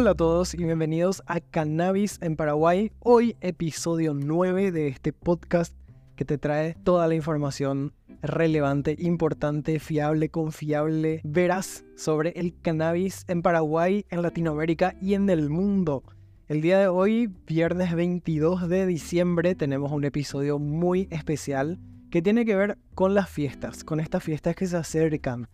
Hola a todos y bienvenidos a Cannabis en Paraguay. Hoy episodio 9 de este podcast que te trae toda la información relevante, importante, fiable, confiable, veraz sobre el cannabis en Paraguay, en Latinoamérica y en el mundo. El día de hoy, viernes 22 de diciembre, tenemos un episodio muy especial que tiene que ver con las fiestas, con estas fiestas que se acercan.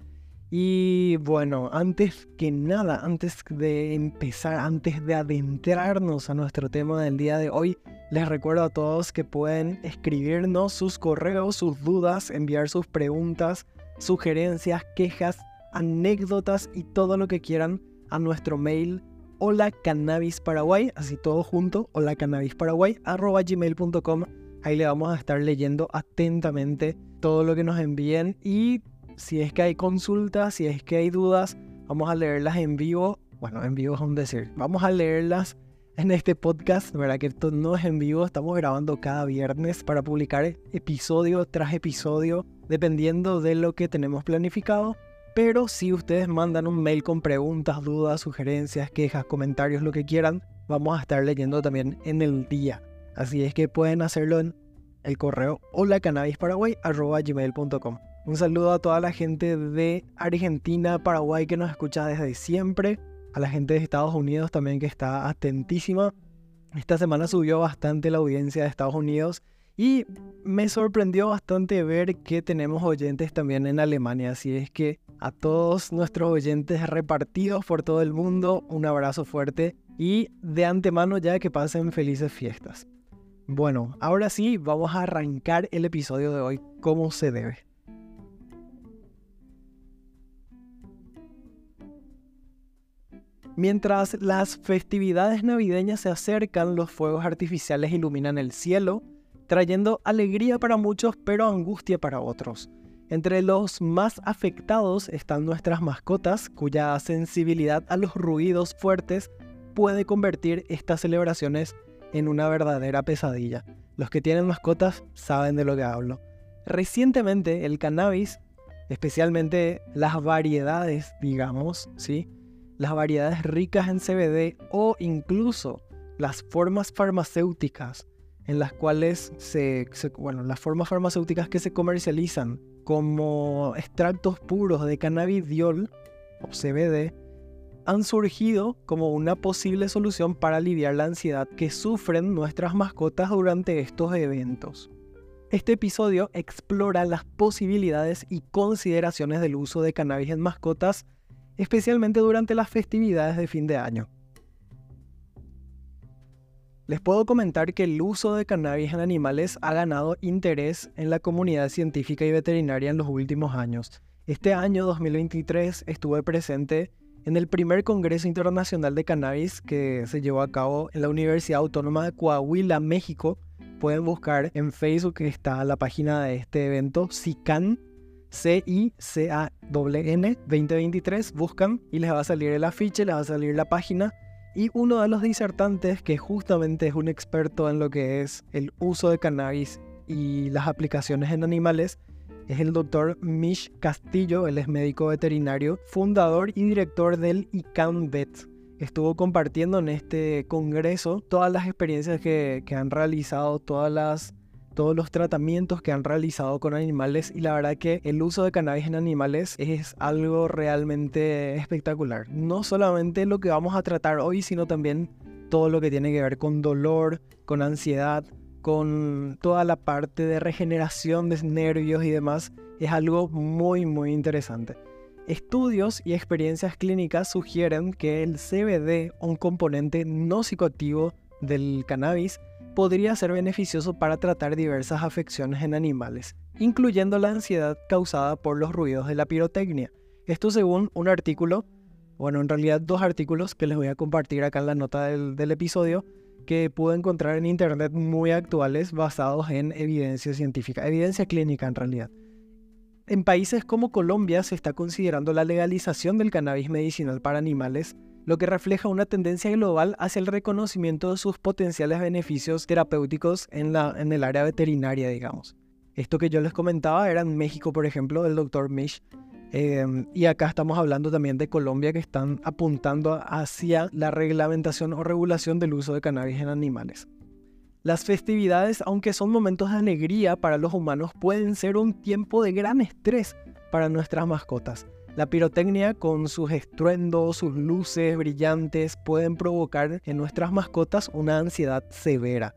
Y bueno, antes que nada, antes de empezar, antes de adentrarnos a nuestro tema del día de hoy, les recuerdo a todos que pueden escribirnos sus correos, sus dudas, enviar sus preguntas, sugerencias, quejas, anécdotas y todo lo que quieran a nuestro mail hola cannabis paraguay, así todo junto, hola cannabis paraguay, gmail.com. Ahí le vamos a estar leyendo atentamente todo lo que nos envíen y si es que hay consultas, si es que hay dudas, vamos a leerlas en vivo. Bueno, en vivo es un decir. Vamos a leerlas en este podcast. ¿Verdad que esto no es en vivo? Estamos grabando cada viernes para publicar episodio tras episodio, dependiendo de lo que tenemos planificado. Pero si ustedes mandan un mail con preguntas, dudas, sugerencias, quejas, comentarios, lo que quieran, vamos a estar leyendo también en el día. Así es que pueden hacerlo en el correo holacannabisParaguay.com. Un saludo a toda la gente de Argentina, Paraguay que nos escucha desde siempre. A la gente de Estados Unidos también que está atentísima. Esta semana subió bastante la audiencia de Estados Unidos y me sorprendió bastante ver que tenemos oyentes también en Alemania. Así es que a todos nuestros oyentes repartidos por todo el mundo, un abrazo fuerte y de antemano ya que pasen felices fiestas. Bueno, ahora sí, vamos a arrancar el episodio de hoy como se debe. Mientras las festividades navideñas se acercan, los fuegos artificiales iluminan el cielo, trayendo alegría para muchos pero angustia para otros. Entre los más afectados están nuestras mascotas, cuya sensibilidad a los ruidos fuertes puede convertir estas celebraciones en una verdadera pesadilla. Los que tienen mascotas saben de lo que hablo. Recientemente el cannabis, especialmente las variedades, digamos, ¿sí? Las variedades ricas en CBD o incluso las formas farmacéuticas en las cuales se, bueno, las formas farmacéuticas que se comercializan como extractos puros de cannabidiol o CBD han surgido como una posible solución para aliviar la ansiedad que sufren nuestras mascotas durante estos eventos. Este episodio explora las posibilidades y consideraciones del uso de cannabis en mascotas especialmente durante las festividades de fin de año. Les puedo comentar que el uso de cannabis en animales ha ganado interés en la comunidad científica y veterinaria en los últimos años. Este año 2023 estuve presente en el primer Congreso Internacional de Cannabis que se llevó a cabo en la Universidad Autónoma de Coahuila, México. Pueden buscar en Facebook, está la página de este evento, SICAN C-I-C-A-N 2023, buscan y les va a salir el afiche, les va a salir la página. Y uno de los disertantes, que justamente es un experto en lo que es el uso de cannabis y las aplicaciones en animales, es el doctor Mish Castillo, él es médico veterinario, fundador y director del ICANN Vet. Estuvo compartiendo en este congreso todas las experiencias que, que han realizado, todas las todos los tratamientos que han realizado con animales y la verdad que el uso de cannabis en animales es algo realmente espectacular. No solamente lo que vamos a tratar hoy, sino también todo lo que tiene que ver con dolor, con ansiedad, con toda la parte de regeneración de nervios y demás. Es algo muy muy interesante. Estudios y experiencias clínicas sugieren que el CBD, un componente no psicoactivo del cannabis, podría ser beneficioso para tratar diversas afecciones en animales, incluyendo la ansiedad causada por los ruidos de la pirotecnia. Esto según un artículo, bueno, en realidad dos artículos que les voy a compartir acá en la nota del, del episodio, que pude encontrar en internet muy actuales basados en evidencia científica, evidencia clínica en realidad. En países como Colombia se está considerando la legalización del cannabis medicinal para animales lo que refleja una tendencia global hacia el reconocimiento de sus potenciales beneficios terapéuticos en, la, en el área veterinaria, digamos. Esto que yo les comentaba era en México, por ejemplo, el doctor Mish Em, y acá estamos hablando también de Colombia que están apuntando hacia la reglamentación o regulación del uso de cannabis en animales. Las festividades, aunque son momentos de alegría para los humanos, pueden ser un tiempo de gran estrés para nuestras mascotas. La pirotecnia con sus estruendos, sus luces brillantes pueden provocar en nuestras mascotas una ansiedad severa.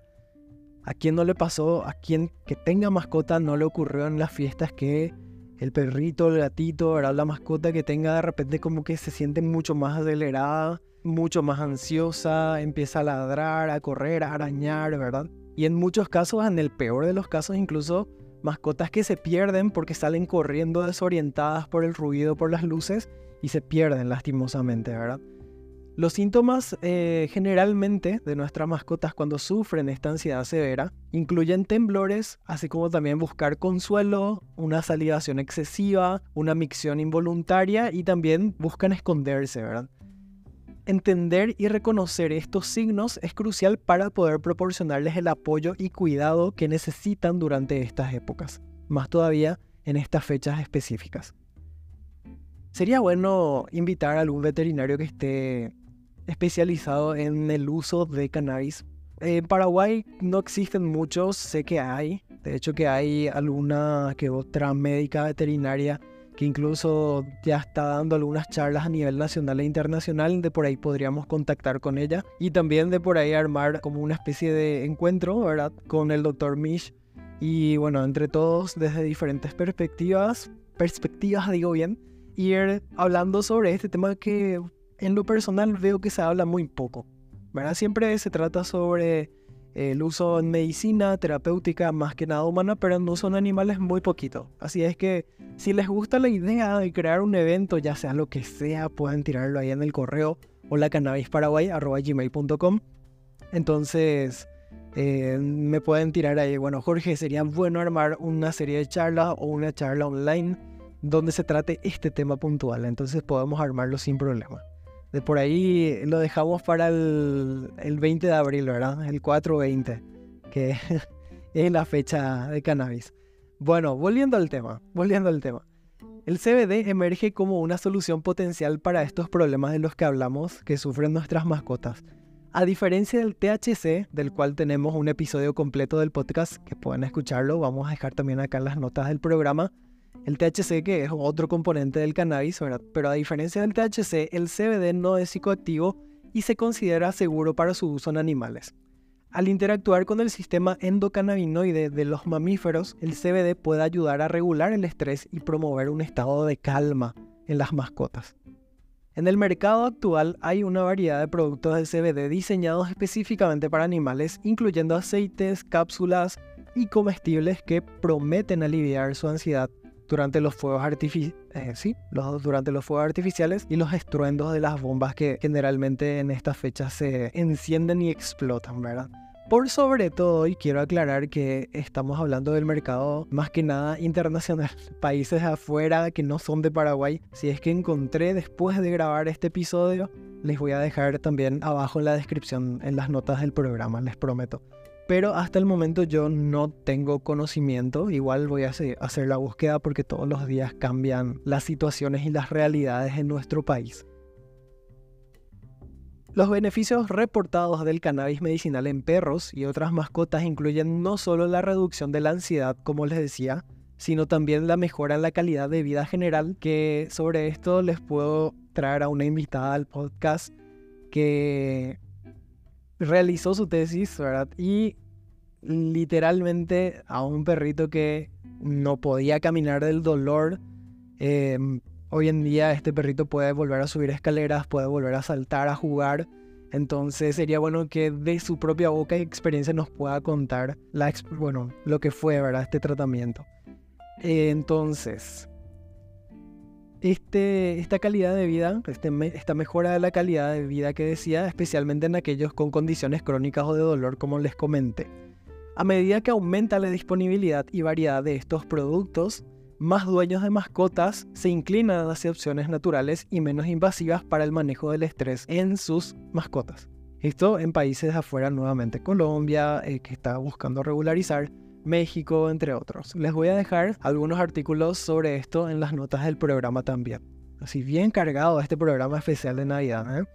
¿A quién no le pasó? ¿A quien que tenga mascota no le ocurrió en las fiestas que el perrito, el gatito, ¿verdad? la mascota que tenga de repente como que se siente mucho más acelerada, mucho más ansiosa, empieza a ladrar, a correr, a arañar, ¿verdad? Y en muchos casos, en el peor de los casos, incluso mascotas que se pierden porque salen corriendo desorientadas por el ruido, por las luces y se pierden lastimosamente, ¿verdad? Los síntomas eh, generalmente de nuestras mascotas cuando sufren esta ansiedad severa incluyen temblores, así como también buscar consuelo, una salivación excesiva, una micción involuntaria y también buscan esconderse, ¿verdad? Entender y reconocer estos signos es crucial para poder proporcionarles el apoyo y cuidado que necesitan durante estas épocas, más todavía en estas fechas específicas. Sería bueno invitar a algún veterinario que esté especializado en el uso de cannabis. En Paraguay no existen muchos, sé que hay. De hecho que hay alguna que otra médica veterinaria que incluso ya está dando algunas charlas a nivel nacional e internacional, de por ahí podríamos contactar con ella y también de por ahí armar como una especie de encuentro, ¿verdad? Con el doctor Mish y bueno, entre todos desde diferentes perspectivas, perspectivas digo bien, ir hablando sobre este tema que en lo personal veo que se habla muy poco. ¿verdad? Siempre se trata sobre el uso en medicina, terapéutica, más que nada humana, pero en uso en animales muy poquito. Así es que si les gusta la idea de crear un evento, ya sea lo que sea, pueden tirarlo ahí en el correo o la cannabisparaguay.gmail.com. Entonces, eh, me pueden tirar ahí, bueno, Jorge, sería bueno armar una serie de charlas o una charla online donde se trate este tema puntual. Entonces podemos armarlo sin problema. De por ahí lo dejamos para el, 20 de abril, ¿verdad? El 420, que es la fecha de cannabis. Bueno, volviendo al tema, volviendo al tema. El CBD emerge como una solución potencial para estos problemas de los que hablamos que sufren nuestras mascotas. A diferencia del THC, del cual tenemos un episodio completo del podcast que pueden escucharlo, vamos a dejar también acá las notas del programa el THC, que es otro componente del cannabis. Pero a diferencia del THC, el CBD no es psicoactivo y se considera seguro para su uso en animales. Al interactuar con el sistema endocannabinoide de los mamíferos, el CBD puede ayudar a regular el estrés y promover un estado de calma en las mascotas. En el mercado actual hay una variedad de productos de CBD diseñados específicamente para animales, incluyendo aceites, cápsulas y comestibles que prometen aliviar su ansiedad durante los fuegos eh, sí, los, durante los fuegos artificiales y los estruendos de las bombas que generalmente en estas fechas se encienden y explotan, ¿verdad? Por sobre todo, y quiero aclarar que estamos hablando del mercado más que nada internacional, países afuera que no son de Paraguay. Si es que encontré después de grabar este episodio, les voy a dejar también abajo en la descripción, en las notas del programa, les prometo pero hasta el momento yo no tengo conocimiento. Igual voy a hacer la búsqueda porque todos los días cambian las situaciones y las realidades en nuestro país. Los beneficios reportados del cannabis medicinal en perros y otras mascotas incluyen no solo la reducción de la ansiedad, como les decía, sino también la mejora en la calidad de vida general, que sobre esto les puedo traer a una invitada al podcast que realizó su tesis, ¿verdad? Y literalmente a un perrito que no podía caminar del dolor. Em, hoy en día este perrito puede volver a subir escaleras, puede volver a saltar, a jugar. Entonces sería bueno que de su propia boca y experiencia nos pueda contar la, bueno, lo que fue, ¿verdad? Este tratamiento. entonces, este, esta calidad de vida, este, esta mejora de la calidad de vida que decía, especialmente en aquellos con condiciones crónicas o de dolor, como les comenté. A medida que aumenta la disponibilidad y variedad de estos productos, más dueños de mascotas se inclinan hacia opciones naturales y menos invasivas para el manejo del estrés en sus mascotas. Esto en países afuera nuevamente, Colombia, eh, que está buscando regularizar, México, entre otros. Les voy a dejar algunos artículos sobre esto en las notas del programa también. Así bien cargado este programa especial de Navidad. ¿eh?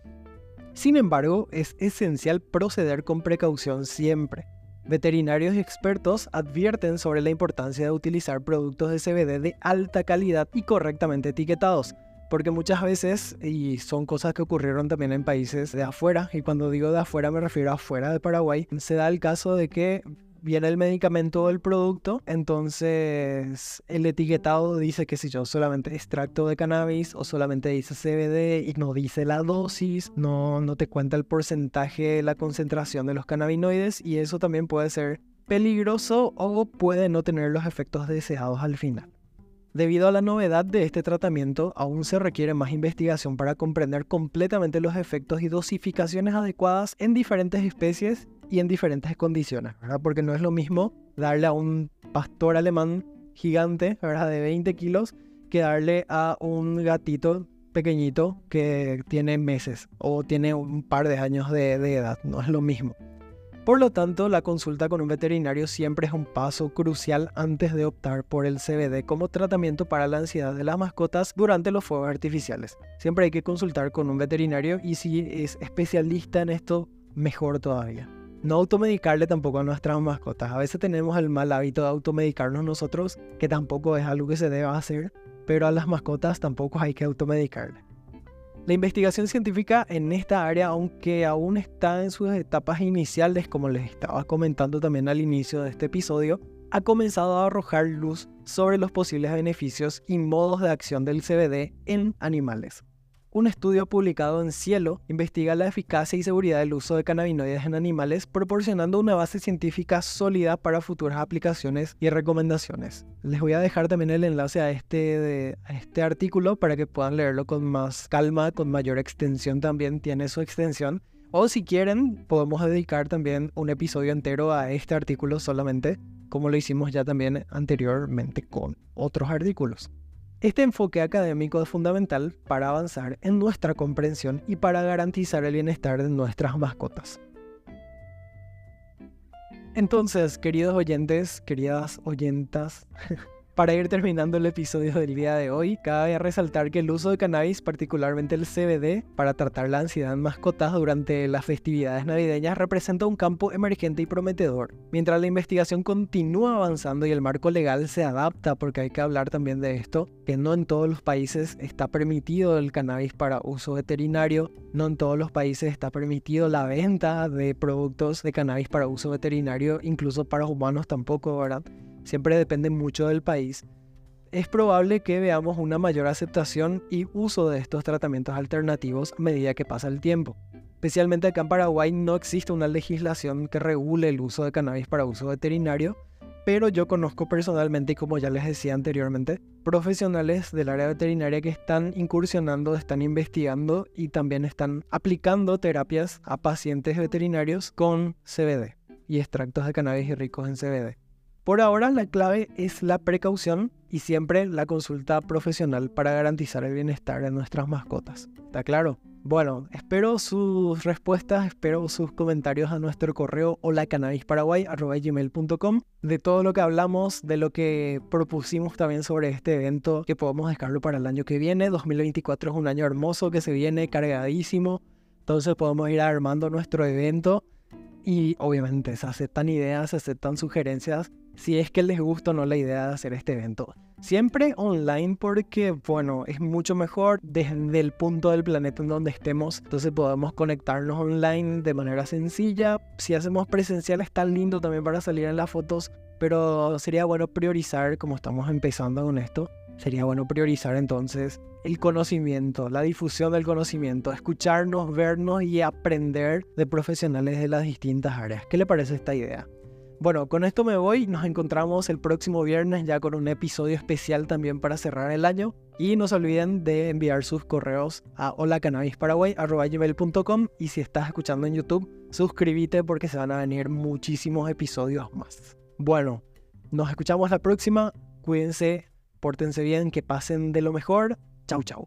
Sin embargo, es esencial proceder con precaución siempre. Veterinarios y expertos advierten sobre la importancia de utilizar productos de CBD de alta calidad y correctamente etiquetados, porque muchas veces, y son cosas que ocurrieron también en países de afuera, y cuando digo de afuera me refiero a afuera de Paraguay, se da el caso de que viene el medicamento o el producto, entonces el etiquetado dice que si yo solamente extracto de cannabis o solamente dice CBD y no dice la dosis, no, no te cuenta el porcentaje, la concentración de los cannabinoides y eso también puede ser peligroso o puede no tener los efectos deseados al final. Debido a la novedad de este tratamiento, aún se requiere más investigación para comprender completamente los efectos y dosificaciones adecuadas en diferentes especies y en diferentes condiciones, ¿verdad? Porque no es lo mismo darle a un pastor alemán gigante, ¿verdad? De 20 kilos, que darle a un gatito pequeñito que tiene meses o tiene un par de años de, de edad, no es lo mismo. Por lo tanto, la consulta con un veterinario siempre es un paso crucial antes de optar por el CBD como tratamiento para la ansiedad de las mascotas durante los fuegos artificiales. Siempre hay que consultar con un veterinario y si es especialista en esto, mejor todavía. No automedicarle tampoco a nuestras mascotas. A veces tenemos el mal hábito de automedicarnos nosotros, que tampoco es algo que se deba hacer, pero a las mascotas tampoco hay que automedicarle. La investigación científica en esta área, aunque aún está en sus etapas iniciales, como les estaba comentando también al inicio de este episodio, ha comenzado a arrojar luz sobre los posibles beneficios y modos de acción del CBD en animales. Un estudio publicado en Cielo investiga la eficacia y seguridad del uso de cannabinoides en animales, proporcionando una base científica sólida para futuras aplicaciones y recomendaciones. Les voy a dejar también el enlace a este, a este artículo para que puedan leerlo con más calma, con mayor extensión también tiene su extensión. O si quieren, podemos dedicar también un episodio entero a este artículo solamente, como lo hicimos ya también anteriormente con otros artículos. Este enfoque académico es fundamental para avanzar en nuestra comprensión y para garantizar el bienestar de nuestras mascotas. Entonces, queridos oyentes, queridas oyentas, Para ir terminando el episodio del día de hoy, cabe resaltar que el uso de cannabis, particularmente el CBD, para tratar la ansiedad en mascotas durante las festividades navideñas representa un campo emergente y prometedor. Mientras la investigación continúa avanzando y el marco legal se adapta, porque hay que hablar también de esto, que no en todos los países está permitido el cannabis para uso veterinario, no en todos los países está permitido la venta de productos de cannabis para uso veterinario, incluso para humanos tampoco, ¿verdad? Siempre depende mucho del país, es probable que veamos una mayor aceptación y uso de estos tratamientos alternativos a medida que pasa el tiempo. Especialmente acá en Paraguay no existe una legislación que regule el uso de cannabis para uso veterinario, pero yo conozco personalmente, y como ya les decía anteriormente, profesionales del área veterinaria que están incursionando, están investigando y también están aplicando terapias a pacientes veterinarios con CBD y extractos de cannabis ricos en CBD. Por ahora la clave es la precaución y siempre la consulta profesional para garantizar el bienestar de nuestras mascotas. ¿Está claro? Bueno, espero sus respuestas, espero sus comentarios a nuestro correo holacanabisparaguay.com de todo lo que hablamos, de lo que propusimos también sobre este evento, que podemos dejarlo para el año que viene. 2024 es un año hermoso que se viene cargadísimo, entonces podemos ir armando nuestro evento y obviamente se aceptan ideas, se aceptan sugerencias si es que les gusta o no la idea de hacer este evento. Siempre online porque, bueno, es mucho mejor desde el punto del planeta en donde estemos. Entonces podemos conectarnos online de manera sencilla. Si hacemos presencial es tan lindo también para salir en las fotos. Pero sería bueno priorizar, como estamos empezando con esto, sería bueno priorizar entonces el conocimiento, la difusión del conocimiento, escucharnos, vernos y aprender de profesionales de las distintas áreas. ¿Qué le parece esta idea? Bueno, con esto me voy. Nos encontramos el próximo viernes ya con un episodio especial también para cerrar el año. Y no se olviden de enviar sus correos a holacanabisparaguay.com y si estás escuchando en YouTube, suscríbete porque se van a venir muchísimos episodios más. Bueno, nos escuchamos la próxima. Cuídense, pórtense bien, que pasen de lo mejor. Chau, chau.